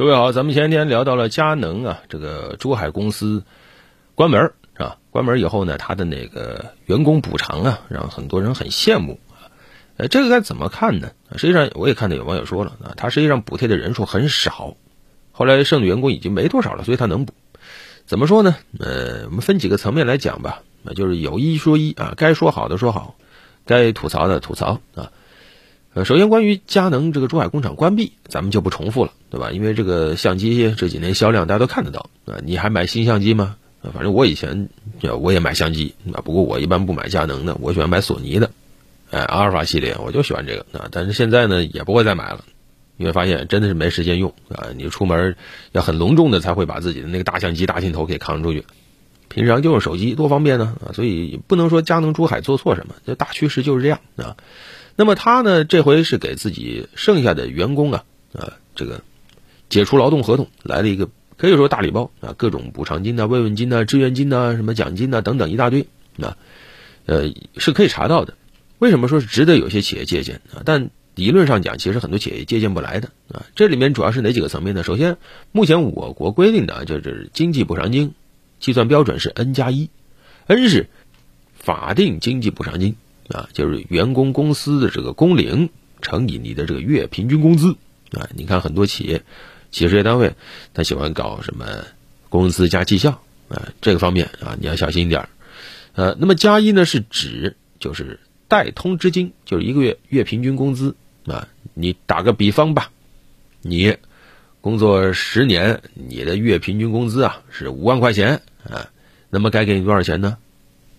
各位好，咱们前天聊到了佳能啊，这个珠海公司关门是吧？关门以后呢，他的那个员工补偿啊，让很多人很羡慕啊。呃，这个该怎么看呢？实际上，我也看到有网友说了啊，他实际上补贴的人数很少，后来剩的员工已经没多少了，所以他能补。怎么说呢？呃，我们分几个层面来讲吧，那就是有一说一啊，该说好的说好，该吐槽的吐槽啊。呃，首先关于佳能这个珠海工厂关闭，咱们就不重复了，对吧？因为这个相机这几年销量大家都看得到啊。你还买新相机吗？反正我以前我也买相机啊，不过我一般不买佳能的，我喜欢买索尼的，哎，阿尔法系列我就喜欢这个啊。但是现在呢，也不会再买了，因为发现真的是没时间用啊。你出门要很隆重的才会把自己的那个大相机、大镜头给扛出去，平常就用手机多方便呢啊。所以不能说佳能珠海做错什么，这大趋势就是这样啊。那么他呢？这回是给自己剩下的员工啊，啊，这个解除劳动合同来了一个可以说大礼包啊，各种补偿金呐、慰问金呐、支援金呐、什么奖金呐等等一大堆啊，呃，是可以查到的。为什么说是值得有些企业借鉴啊？但理论上讲，其实很多企业借鉴不来的啊。这里面主要是哪几个层面呢？首先，目前我国规定的啊就是经济补偿金计算标准是 N 加一，N 是法定经济补偿金。啊，就是员工公司的这个工龄乘以你的这个月平均工资啊。你看很多企业、企事业单位，他喜欢搞什么工资加绩效啊，这个方面啊，你要小心一点。呃，那么加一呢是指就是代通知金，就是一个月月平均工资啊。你打个比方吧，你工作十年，你的月平均工资啊是五万块钱啊，那么该给你多少钱呢？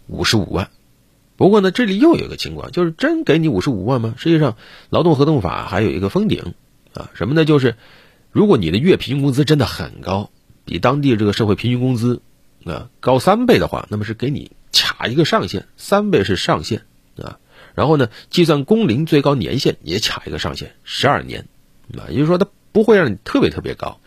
五十五万。不过呢，这里又有一个情况，就是真给你五十五万吗？实际上，劳动合同法还有一个封顶，啊，什么呢？就是如果你的月平均工资真的很高，比当地这个社会平均工资啊高三倍的话，那么是给你卡一个上限，三倍是上限啊。然后呢，计算工龄最高年限也卡一个上限，十二年啊，也就是说它不会让你特别特别高，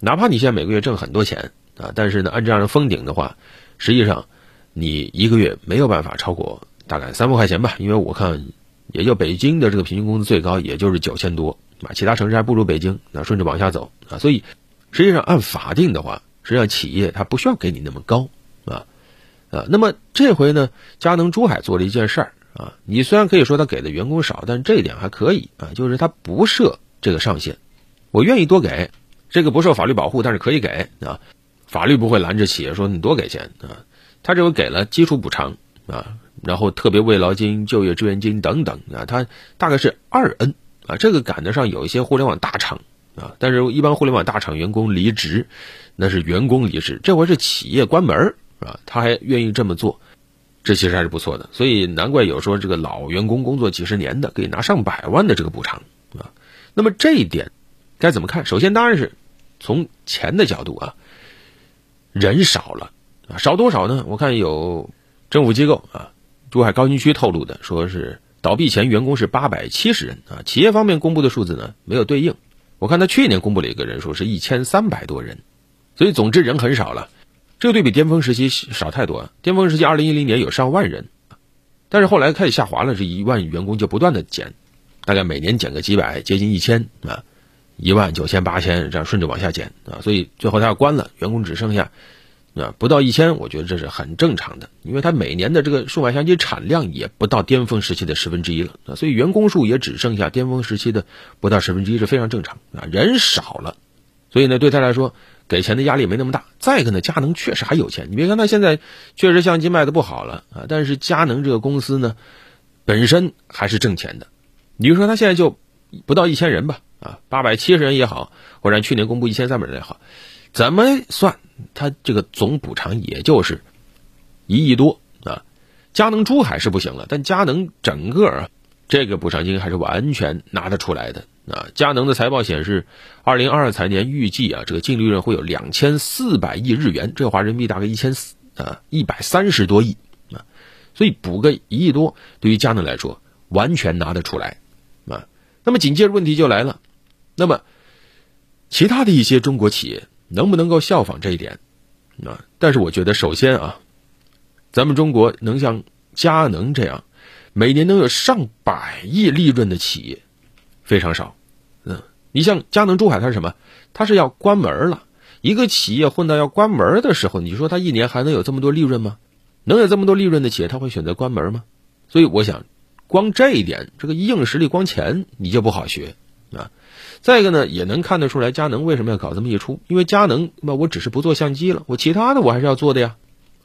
哪怕你现在每个月挣很多钱啊，但是呢，按这样的封顶的话，实际上你一个月没有办法超过。大概三万块钱吧，因为我看，也就北京的这个平均工资最高也就是九千多啊，其他城市还不如北京。那顺着往下走啊，所以实际上按法定的话，实际上企业它不需要给你那么高啊啊。那么这回呢，佳能珠海做了一件事儿啊，你虽然可以说他给的员工少，但是这一点还可以啊，就是他不设这个上限，我愿意多给，这个不受法律保护，但是可以给啊，法律不会拦着企业说你多给钱啊，他这回给了基础补偿啊。然后特别慰劳金、就业支援金等等啊，它大概是二 N 啊，这个赶得上有一些互联网大厂啊，但是一般互联网大厂员工离职，那是员工离职，这回是企业关门啊，他还愿意这么做，这其实还是不错的，所以难怪有说这个老员工工作几十年的可以拿上百万的这个补偿啊。那么这一点该怎么看？首先当然是从钱的角度啊，人少了啊，少多少呢？我看有政府机构啊。珠海高新区透露的，说是倒闭前员工是八百七十人啊。企业方面公布的数字呢，没有对应。我看他去年公布了一个人数是一千三百多人，所以总之人很少了。这个对比巅峰时期少太多。巅峰时期二零一零年有上万人，但是后来开始下滑了，这一万员工就不断的减，大概每年减个几百，接近一千啊，一万九千八千这样顺着往下减啊。所以最后他要关了，员工只剩下。啊，不到一千，我觉得这是很正常的，因为它每年的这个数码相机产量也不到巅峰时期的十分之一了啊，所以员工数也只剩下巅峰时期的不到十分之一是非常正常啊，人少了，所以呢，对他来说给钱的压力没那么大。再一个呢，佳能确实还有钱，你别看他现在确实相机卖的不好了啊，但是佳能这个公司呢，本身还是挣钱的。你就说他现在就不到一千人吧，啊，八百七十人也好，或者去年公布一千三百人也好。怎么算？他这个总补偿也就是一亿多啊。佳能珠海是不行了，但佳能整个啊，这个补偿金还是完全拿得出来的啊。佳能的财报显示，二零二二财年预计啊，这个净利润会有两千四百亿日元，这话人民币大概一千四啊一百三十多亿啊。所以补个一亿多，对于佳能来说完全拿得出来啊。那么紧接着问题就来了，那么其他的一些中国企业。能不能够效仿这一点？啊，但是我觉得，首先啊，咱们中国能像佳能这样每年能有上百亿利润的企业非常少，嗯，你像佳能珠海，它是什么？它是要关门了。一个企业混到要关门的时候，你说它一年还能有这么多利润吗？能有这么多利润的企业，他会选择关门吗？所以我想，光这一点，这个硬实力，光钱你就不好学啊。再一个呢，也能看得出来，佳能为什么要搞这么一出？因为佳能，那我只是不做相机了，我其他的我还是要做的呀。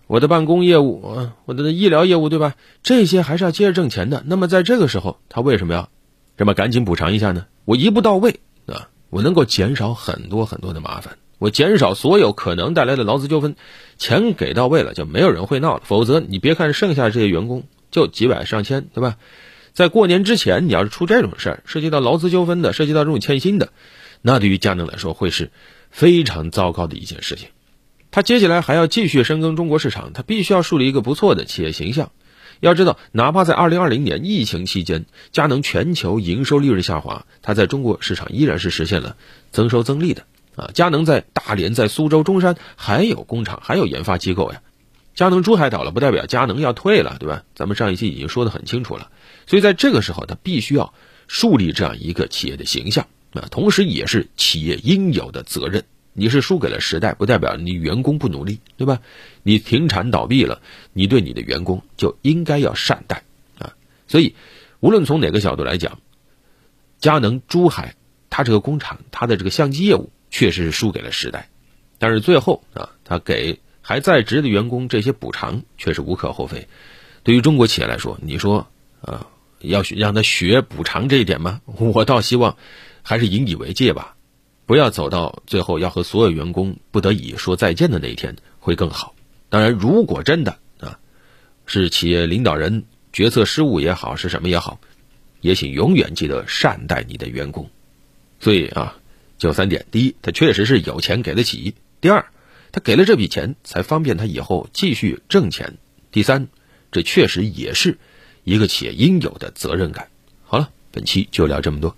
我的办公业务，我的医疗业务，对吧？这些还是要接着挣钱的。那么在这个时候，他为什么要这么赶紧补偿一下呢？我一步到位啊，我能够减少很多很多的麻烦，我减少所有可能带来的劳资纠纷，钱给到位了，就没有人会闹了。否则，你别看剩下这些员工就几百上千，对吧？在过年之前，你要是出这种事儿，涉及到劳资纠纷的，涉及到这种欠薪的，那对于佳能来说会是非常糟糕的一件事情。他接下来还要继续深耕中国市场，他必须要树立一个不错的企业形象。要知道，哪怕在二零二零年疫情期间，佳能全球营收利润下滑，它在中国市场依然是实现了增收增利的。啊，佳能在大连、在苏州、中山还有工厂，还有研发机构呀。佳能珠海倒了，不代表佳能要退了，对吧？咱们上一期已经说得很清楚了。所以在这个时候，他必须要树立这样一个企业的形象啊，同时也是企业应有的责任。你是输给了时代，不代表你员工不努力，对吧？你停产倒闭了，你对你的员工就应该要善待啊。所以，无论从哪个角度来讲，佳能珠海它这个工厂，它的这个相机业务确实是输给了时代，但是最后啊，它给还在职的员工这些补偿，却是无可厚非。对于中国企业来说，你说啊，要让他学补偿这一点吗？我倒希望还是引以为戒吧。不要走到最后要和所有员工不得已说再见的那一天会更好。当然，如果真的啊是企业领导人决策失误也好，是什么也好，也请永远记得善待你的员工。所以啊，就三点：第一，他确实是有钱给得起；第二，他给了这笔钱才方便他以后继续挣钱；第三，这确实也是一个企业应有的责任感。好了，本期就聊这么多。